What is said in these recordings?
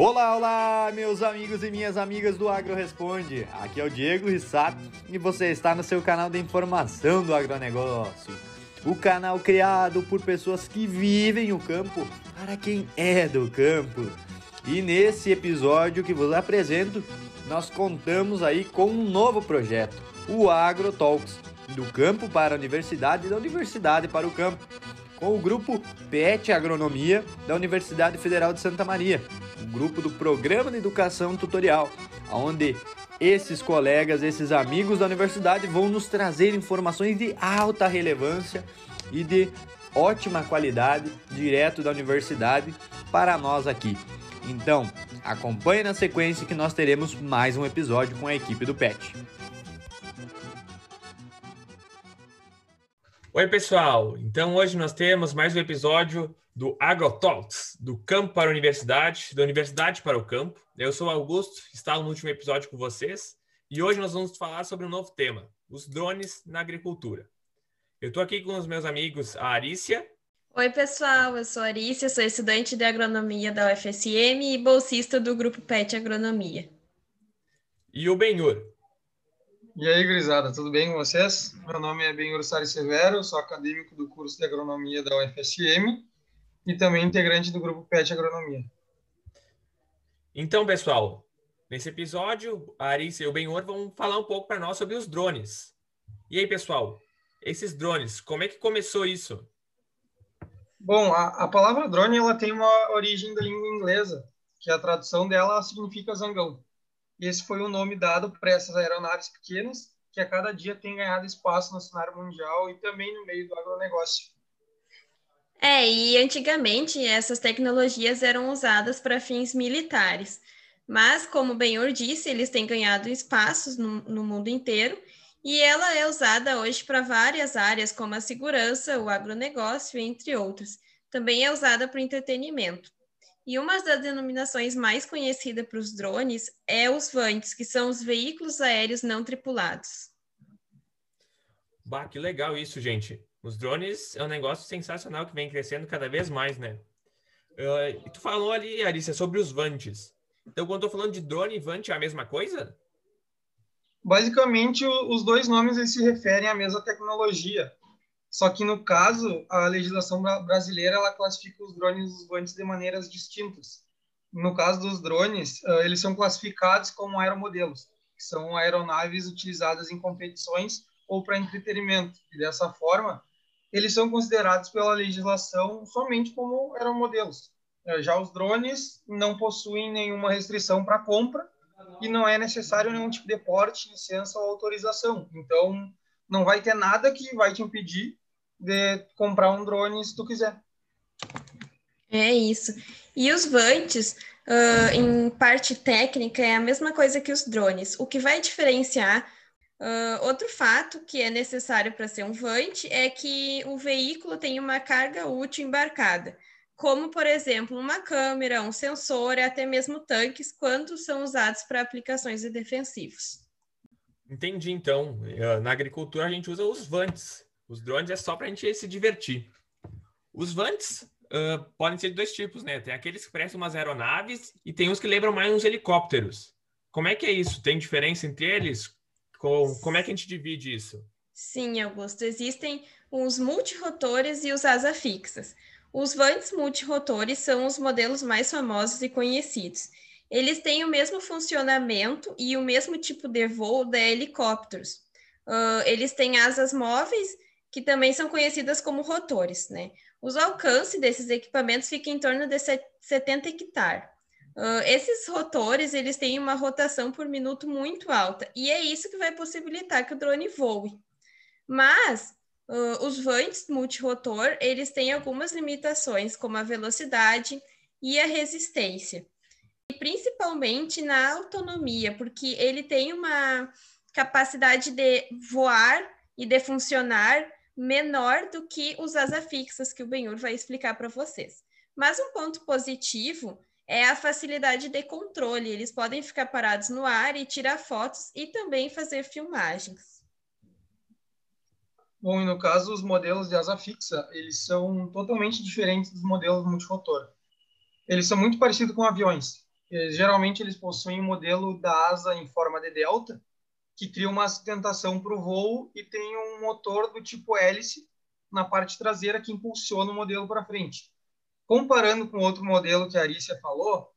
Olá, olá, meus amigos e minhas amigas do Agro Responde. Aqui é o Diego Rissato e você está no seu canal de informação do agronegócio. O canal criado por pessoas que vivem o campo para quem é do campo. E nesse episódio que vos apresento, nós contamos aí com um novo projeto, o Agro Talks, do campo para a universidade e da universidade para o campo, com o grupo PET Agronomia da Universidade Federal de Santa Maria grupo do Programa de Educação Tutorial, onde esses colegas, esses amigos da universidade vão nos trazer informações de alta relevância e de ótima qualidade direto da universidade para nós aqui. Então, acompanhe na sequência que nós teremos mais um episódio com a equipe do PET. Oi, pessoal! Então, hoje nós temos mais um episódio do AgroTalks, do campo para a universidade, da universidade para o campo. Eu sou Augusto, estava no último episódio com vocês e hoje nós vamos falar sobre um novo tema, os drones na agricultura. Eu estou aqui com os meus amigos, a Arícia. Oi, pessoal, eu sou a Arícia, sou estudante de agronomia da UFSM e bolsista do grupo PET Agronomia. E o Benhur. E aí, gurizada, tudo bem com vocês? Meu nome é Benhur Sari Severo, sou acadêmico do curso de agronomia da UFSM e também integrante do grupo PET Agronomia. Então, pessoal, nesse episódio, a Arícia e o Benhor vão falar um pouco para nós sobre os drones. E aí, pessoal, esses drones, como é que começou isso? Bom, a, a palavra drone ela tem uma origem da língua inglesa, que a tradução dela significa zangão. Esse foi o nome dado para essas aeronaves pequenas que a cada dia têm ganhado espaço no cenário mundial e também no meio do agronegócio. É, e antigamente essas tecnologias eram usadas para fins militares, mas, como o Benhor disse, eles têm ganhado espaços no, no mundo inteiro e ela é usada hoje para várias áreas, como a segurança, o agronegócio, entre outras. Também é usada para entretenimento. E uma das denominações mais conhecidas para os drones é os VANTs, que são os veículos aéreos não tripulados. Bah, que legal isso, gente. Os drones é um negócio sensacional que vem crescendo cada vez mais, né? Uh, tu falou ali, Arícia, sobre os vantes. Então, quando eu tô falando de drone e vante, é a mesma coisa? Basicamente, os dois nomes eles se referem à mesma tecnologia. Só que, no caso, a legislação brasileira ela classifica os drones e os vantes de maneiras distintas. No caso dos drones, eles são classificados como aeromodelos, que são aeronaves utilizadas em competições ou para entretenimento. E dessa forma, eles são considerados pela legislação somente como aeromodelos. É, já os drones não possuem nenhuma restrição para compra e não é necessário nenhum tipo de porte, licença ou autorização. Então, não vai ter nada que vai te impedir de comprar um drone se tu quiser. É isso. E os vantes, uh, em parte técnica, é a mesma coisa que os drones. O que vai diferenciar Uh, outro fato que é necessário para ser um Vante é que o veículo tem uma carga útil embarcada, como, por exemplo, uma câmera, um sensor e até mesmo tanques, quando são usados para aplicações de defensivos. Entendi, então. Eh, na agricultura a gente usa os Vantes. Os drones é só para a gente se divertir. Os Vantes uh, podem ser de dois tipos, né? Tem aqueles que parecem umas aeronaves e tem uns que lembram mais uns helicópteros. Como é que é isso? Tem diferença entre eles? Como é que a gente divide isso? Sim, Augusto. Existem os multirotores e os asa fixas. Os vantes multirotores são os modelos mais famosos e conhecidos. Eles têm o mesmo funcionamento e o mesmo tipo de voo da helicópteros. Uh, eles têm asas móveis, que também são conhecidas como rotores. Né? Os alcances desses equipamentos ficam em torno de 70 hectares. Uh, esses rotores, eles têm uma rotação por minuto muito alta, e é isso que vai possibilitar que o drone voe. Mas uh, os vantes multirotor, eles têm algumas limitações, como a velocidade e a resistência. E principalmente na autonomia, porque ele tem uma capacidade de voar e de funcionar menor do que os asa fixas, que o Benhur vai explicar para vocês. Mas um ponto positivo é a facilidade de controle. Eles podem ficar parados no ar e tirar fotos e também fazer filmagens. Bom, e no caso, os modelos de asa fixa, eles são totalmente diferentes dos modelos multirotor. Eles são muito parecidos com aviões, Geralmente eles possuem um modelo da asa em forma de delta, que cria uma sustentação para o voo e tem um motor do tipo hélice na parte traseira que impulsiona o modelo para frente. Comparando com outro modelo que a Arícia falou,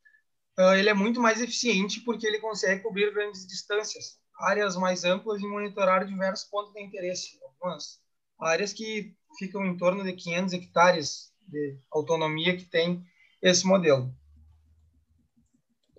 uh, ele é muito mais eficiente porque ele consegue cobrir grandes distâncias, áreas mais amplas e monitorar diversos pontos de interesse. Algumas áreas que ficam em torno de 500 hectares de autonomia que tem esse modelo.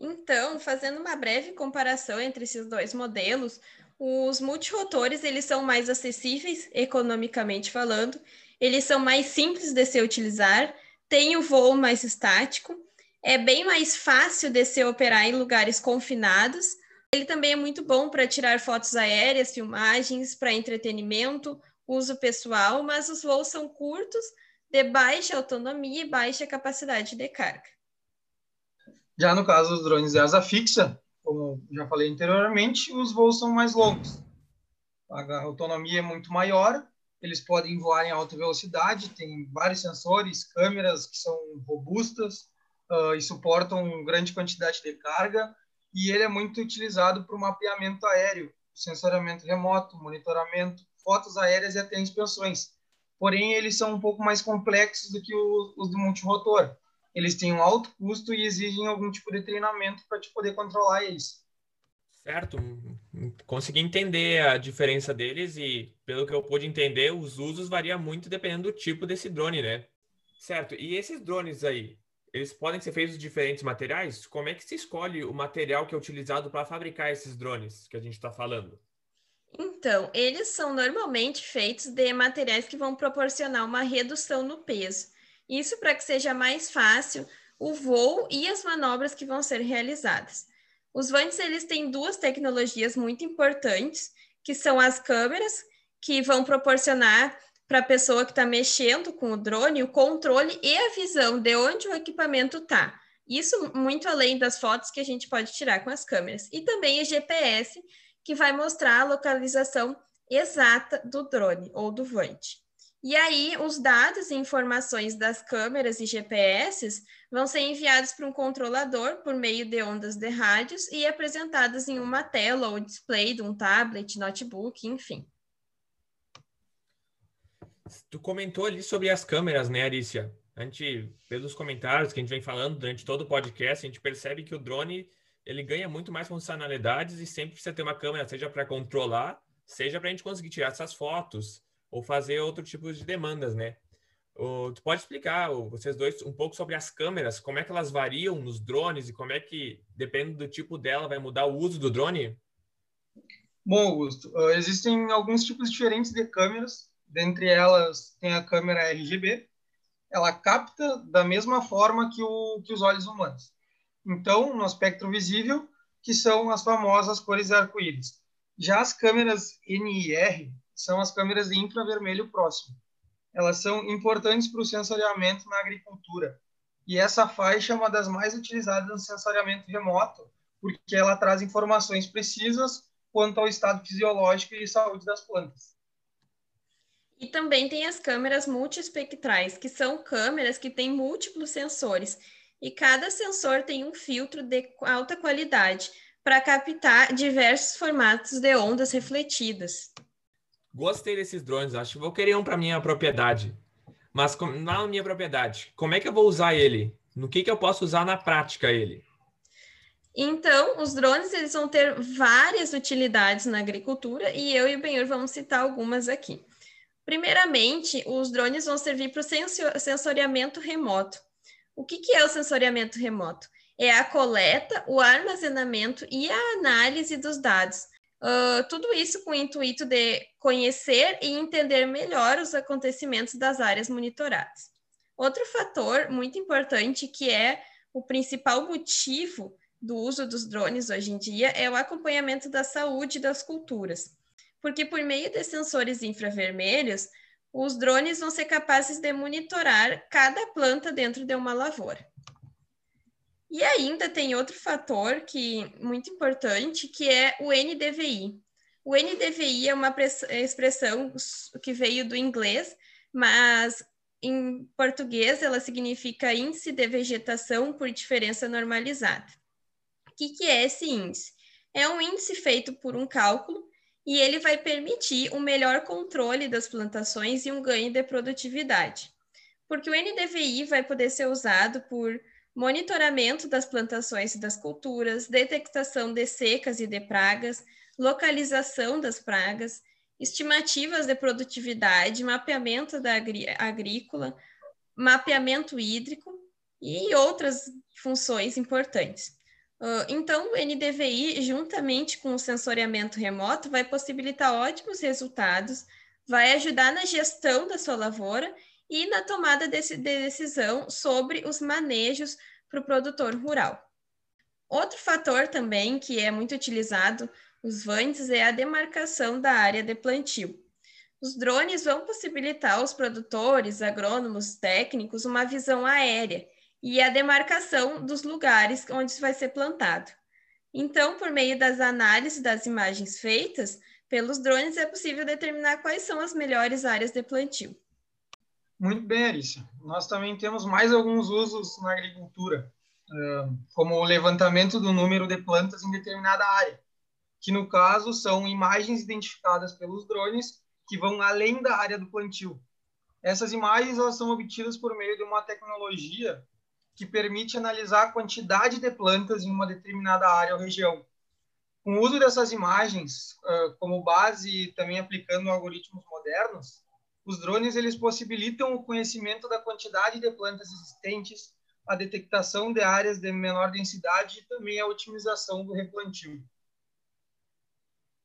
Então, fazendo uma breve comparação entre esses dois modelos, os multirotores eles são mais acessíveis economicamente falando, eles são mais simples de se utilizar, têm o voo mais estático, é bem mais fácil de se operar em lugares confinados. Ele também é muito bom para tirar fotos aéreas, filmagens, para entretenimento, uso pessoal, mas os voos são curtos, de baixa autonomia e baixa capacidade de carga. Já no caso dos drones de asa fixa, como já falei anteriormente, os voos são mais longos. A autonomia é muito maior, eles podem voar em alta velocidade, tem vários sensores, câmeras que são robustas uh, e suportam grande quantidade de carga, e ele é muito utilizado para o mapeamento aéreo, sensoriamento remoto, monitoramento, fotos aéreas e até inspeções. Porém, eles são um pouco mais complexos do que os do multirotor. Eles têm um alto custo e exigem algum tipo de treinamento para te poder controlar eles. Certo, consegui entender a diferença deles e, pelo que eu pude entender, os usos variam muito dependendo do tipo desse drone, né? Certo, e esses drones aí, eles podem ser feitos de diferentes materiais? Como é que se escolhe o material que é utilizado para fabricar esses drones que a gente está falando? Então, eles são normalmente feitos de materiais que vão proporcionar uma redução no peso. Isso para que seja mais fácil o voo e as manobras que vão ser realizadas. Os Vantes eles têm duas tecnologias muito importantes, que são as câmeras, que vão proporcionar para a pessoa que está mexendo com o drone o controle e a visão de onde o equipamento está. Isso muito além das fotos que a gente pode tirar com as câmeras. E também o GPS, que vai mostrar a localização exata do drone ou do Vante. E aí, os dados e informações das câmeras e GPS vão ser enviados para um controlador por meio de ondas de rádios e apresentados em uma tela ou display de um tablet, notebook, enfim. Tu comentou ali sobre as câmeras, né, Arícia? A gente, pelos comentários que a gente vem falando durante todo o podcast, a gente percebe que o drone ele ganha muito mais funcionalidades e sempre precisa ter uma câmera, seja para controlar, seja para a gente conseguir tirar essas fotos ou fazer outro tipo de demandas, né? O, tu pode explicar, vocês dois, um pouco sobre as câmeras, como é que elas variam nos drones e como é que, dependendo do tipo dela, vai mudar o uso do drone? Bom, Augusto, uh, existem alguns tipos diferentes de câmeras. Dentre elas, tem a câmera RGB. Ela capta da mesma forma que, o, que os olhos humanos. Então, no espectro visível, que são as famosas cores arco-íris. Já as câmeras NIR são as câmeras de infravermelho próximo. Elas são importantes para o sensoriamento na agricultura. E essa faixa é uma das mais utilizadas no sensoriamento remoto, porque ela traz informações precisas quanto ao estado fisiológico e saúde das plantas. E também tem as câmeras multiespectrais, que são câmeras que têm múltiplos sensores e cada sensor tem um filtro de alta qualidade para captar diversos formatos de ondas refletidas. Gostei desses drones, acho que vou querer um para minha propriedade. Mas na minha propriedade, como é que eu vou usar ele? No que, que eu posso usar na prática ele? Então, os drones eles vão ter várias utilidades na agricultura e eu e o Benhur vamos citar algumas aqui. Primeiramente, os drones vão servir para o sensoriamento remoto. O que, que é o sensoriamento remoto? É a coleta, o armazenamento e a análise dos dados. Uh, tudo isso com o intuito de conhecer e entender melhor os acontecimentos das áreas monitoradas. Outro fator muito importante, que é o principal motivo do uso dos drones hoje em dia, é o acompanhamento da saúde das culturas. Porque por meio de sensores infravermelhos, os drones vão ser capazes de monitorar cada planta dentro de uma lavoura. E ainda tem outro fator que muito importante, que é o NDVI. O NDVI é uma expressão que veio do inglês, mas em português ela significa índice de vegetação por diferença normalizada. O que, que é esse índice? É um índice feito por um cálculo e ele vai permitir um melhor controle das plantações e um ganho de produtividade. Porque o NDVI vai poder ser usado por monitoramento das plantações e das culturas, detectação de secas e de pragas, localização das pragas, estimativas de produtividade, mapeamento da agrí agrícola, mapeamento hídrico e outras funções importantes. Uh, então, o NDVI, juntamente com o sensoriamento remoto, vai possibilitar ótimos resultados, vai ajudar na gestão da sua lavoura e na tomada de decisão sobre os manejos para o produtor rural. Outro fator também que é muito utilizado os vantes é a demarcação da área de plantio. Os drones vão possibilitar aos produtores, agrônomos, técnicos uma visão aérea e a demarcação dos lugares onde vai ser plantado. Então, por meio das análises das imagens feitas pelos drones, é possível determinar quais são as melhores áreas de plantio. Muito bem, Arícia. Nós também temos mais alguns usos na agricultura, como o levantamento do número de plantas em determinada área, que no caso são imagens identificadas pelos drones que vão além da área do plantio. Essas imagens elas são obtidas por meio de uma tecnologia que permite analisar a quantidade de plantas em uma determinada área ou região. Com o uso dessas imagens como base e também aplicando algoritmos modernos, os drones eles possibilitam o conhecimento da quantidade de plantas existentes, a detectação de áreas de menor densidade e também a otimização do replantio.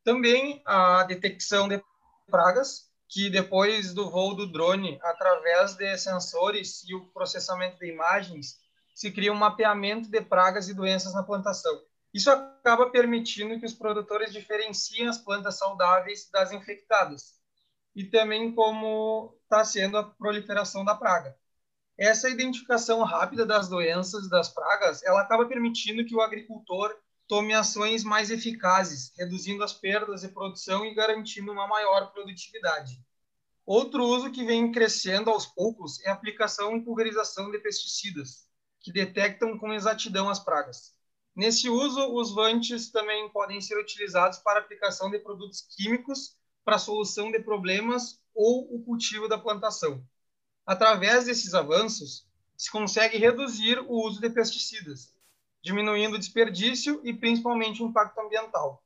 Também a detecção de pragas, que depois do voo do drone, através de sensores e o processamento de imagens, se cria um mapeamento de pragas e doenças na plantação. Isso acaba permitindo que os produtores diferenciem as plantas saudáveis das infectadas e também como está sendo a proliferação da praga. Essa identificação rápida das doenças, das pragas, ela acaba permitindo que o agricultor tome ações mais eficazes, reduzindo as perdas de produção e garantindo uma maior produtividade. Outro uso que vem crescendo aos poucos é a aplicação e pulverização de pesticidas, que detectam com exatidão as pragas. Nesse uso, os vantes também podem ser utilizados para aplicação de produtos químicos para a solução de problemas ou o cultivo da plantação. Através desses avanços, se consegue reduzir o uso de pesticidas, diminuindo o desperdício e principalmente o impacto ambiental.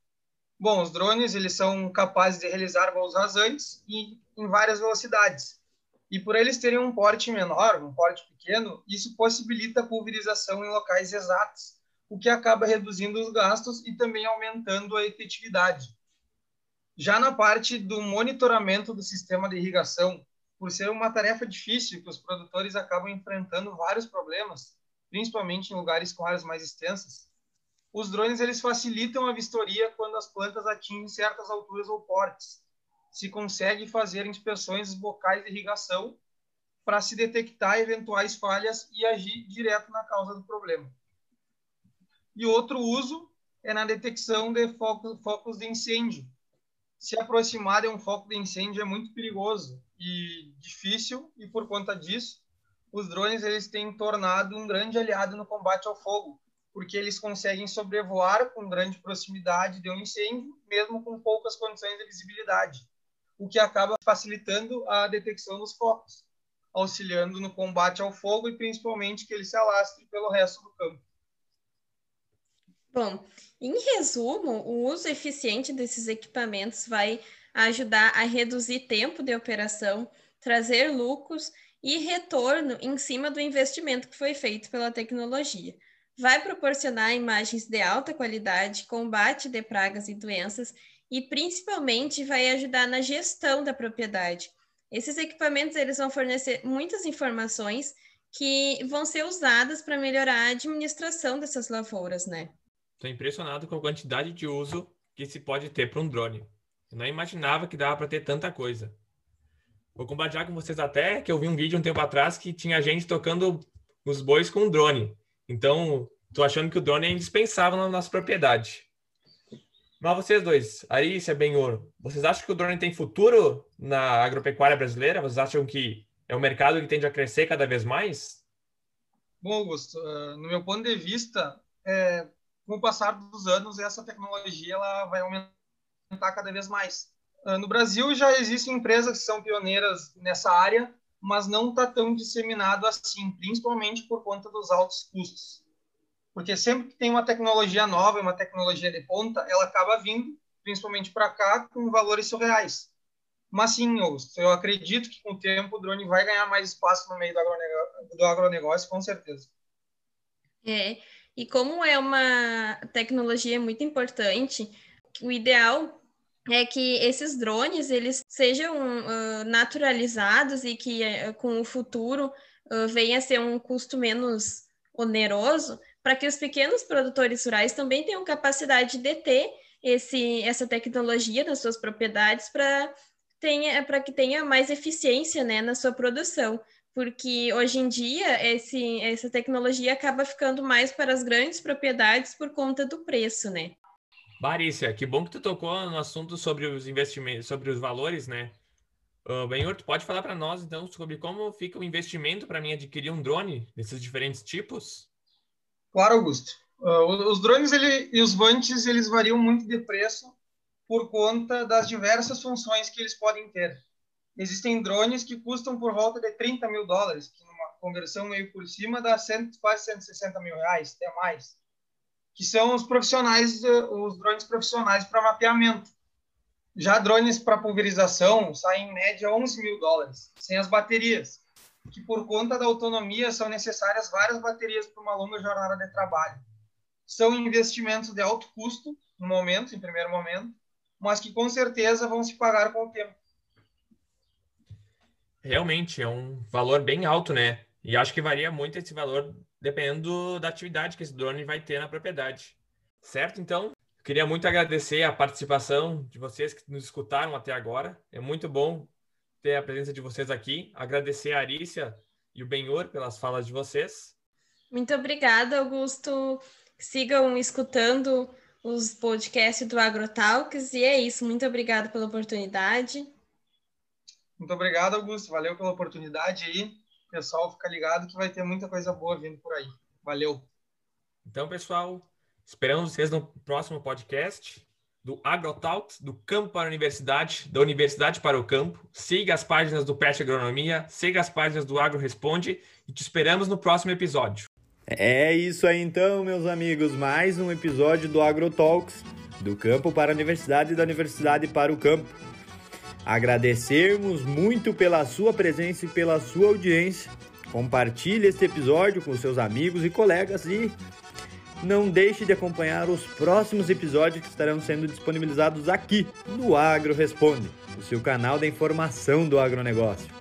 Bom, os drones eles são capazes de realizar voos rasantes e em várias velocidades. E por eles terem um porte menor, um porte pequeno, isso possibilita a pulverização em locais exatos, o que acaba reduzindo os gastos e também aumentando a efetividade. Já na parte do monitoramento do sistema de irrigação, por ser uma tarefa difícil, que os produtores acabam enfrentando vários problemas, principalmente em lugares com áreas mais extensas, os drones eles facilitam a vistoria quando as plantas atingem certas alturas ou portes. Se consegue fazer inspeções bocais de irrigação para se detectar eventuais falhas e agir direto na causa do problema. E outro uso é na detecção de focos de incêndio, se aproximar de um foco de incêndio é muito perigoso e difícil, e por conta disso, os drones eles têm tornado um grande aliado no combate ao fogo, porque eles conseguem sobrevoar com grande proximidade de um incêndio, mesmo com poucas condições de visibilidade, o que acaba facilitando a detecção dos focos, auxiliando no combate ao fogo e principalmente que ele se alastre pelo resto do campo. Bom, em resumo, o uso eficiente desses equipamentos vai ajudar a reduzir tempo de operação, trazer lucros e retorno em cima do investimento que foi feito pela tecnologia. Vai proporcionar imagens de alta qualidade, combate de pragas e doenças e principalmente vai ajudar na gestão da propriedade. Esses equipamentos eles vão fornecer muitas informações que vão ser usadas para melhorar a administração dessas lavouras, né? Estou impressionado com a quantidade de uso que se pode ter para um drone. Eu não imaginava que dava para ter tanta coisa. Vou compartilhar com vocês até que eu vi um vídeo um tempo atrás que tinha gente tocando os bois com um drone. Então, estou achando que o drone é indispensável na nossa propriedade. Mas vocês dois, Arícia, Benhor, vocês acham que o drone tem futuro na agropecuária brasileira? Vocês acham que é um mercado que tende a crescer cada vez mais? Bom, Augusto, no meu ponto de vista, é, com o passar dos anos, essa tecnologia ela vai aumentar cada vez mais. Uh, no Brasil já existem empresas que são pioneiras nessa área, mas não está tão disseminado assim, principalmente por conta dos altos custos. Porque sempre que tem uma tecnologia nova, uma tecnologia de ponta, ela acaba vindo, principalmente para cá, com valores surreais. Mas sim, eu acredito que com o tempo o drone vai ganhar mais espaço no meio do agronegócio com certeza. É, e como é uma tecnologia muito importante, o ideal é que esses drones eles sejam uh, naturalizados e que uh, com o futuro uh, venha a ser um custo menos oneroso, para que os pequenos produtores rurais também tenham capacidade de ter esse, essa tecnologia nas suas propriedades para para que tenha mais eficiência né, na sua produção, porque hoje em dia esse, essa tecnologia acaba ficando mais para as grandes propriedades por conta do preço, né? Barícia, que bom que tu tocou no assunto sobre os investimentos, sobre os valores, né? Uh, Benhur, tu pode falar para nós então sobre como fica o investimento para mim adquirir um drone desses diferentes tipos? Claro, Augusto. Uh, os drones ele, e os vantes eles variam muito de preço por conta das diversas funções que eles podem ter. Existem drones que custam por volta de 30 mil dólares, que numa conversão meio por cima dá cento, quase 160 mil reais, até mais que são os profissionais, os drones profissionais para mapeamento. Já drones para pulverização saem em média 11 mil dólares, sem as baterias, que por conta da autonomia são necessárias várias baterias para uma longa jornada de trabalho. São investimentos de alto custo, no momento, em primeiro momento, mas que com certeza vão se pagar com o tempo. Realmente, é um valor bem alto, né? E acho que varia muito esse valor dependendo da atividade que esse drone vai ter na propriedade. Certo? Então, queria muito agradecer a participação de vocês que nos escutaram até agora. É muito bom ter a presença de vocês aqui. Agradecer a Arícia e o Benhor pelas falas de vocês. Muito obrigada, Augusto. Sigam escutando os podcasts do AgroTalks. E é isso. Muito obrigada pela oportunidade. Muito obrigado, Augusto. Valeu pela oportunidade aí pessoal fica ligado que vai ter muita coisa boa vindo por aí. Valeu. Então, pessoal, esperamos vocês no próximo podcast do AgroTalks, do campo para a universidade, da universidade para o campo. Siga as páginas do Pet Agronomia, siga as páginas do Agro Responde e te esperamos no próximo episódio. É isso aí então, meus amigos, mais um episódio do AgroTalks, do campo para a universidade e da universidade para o campo. Agradecermos muito pela sua presença e pela sua audiência. Compartilhe este episódio com seus amigos e colegas e não deixe de acompanhar os próximos episódios que estarão sendo disponibilizados aqui no Agro Responde, o seu canal da informação do agronegócio.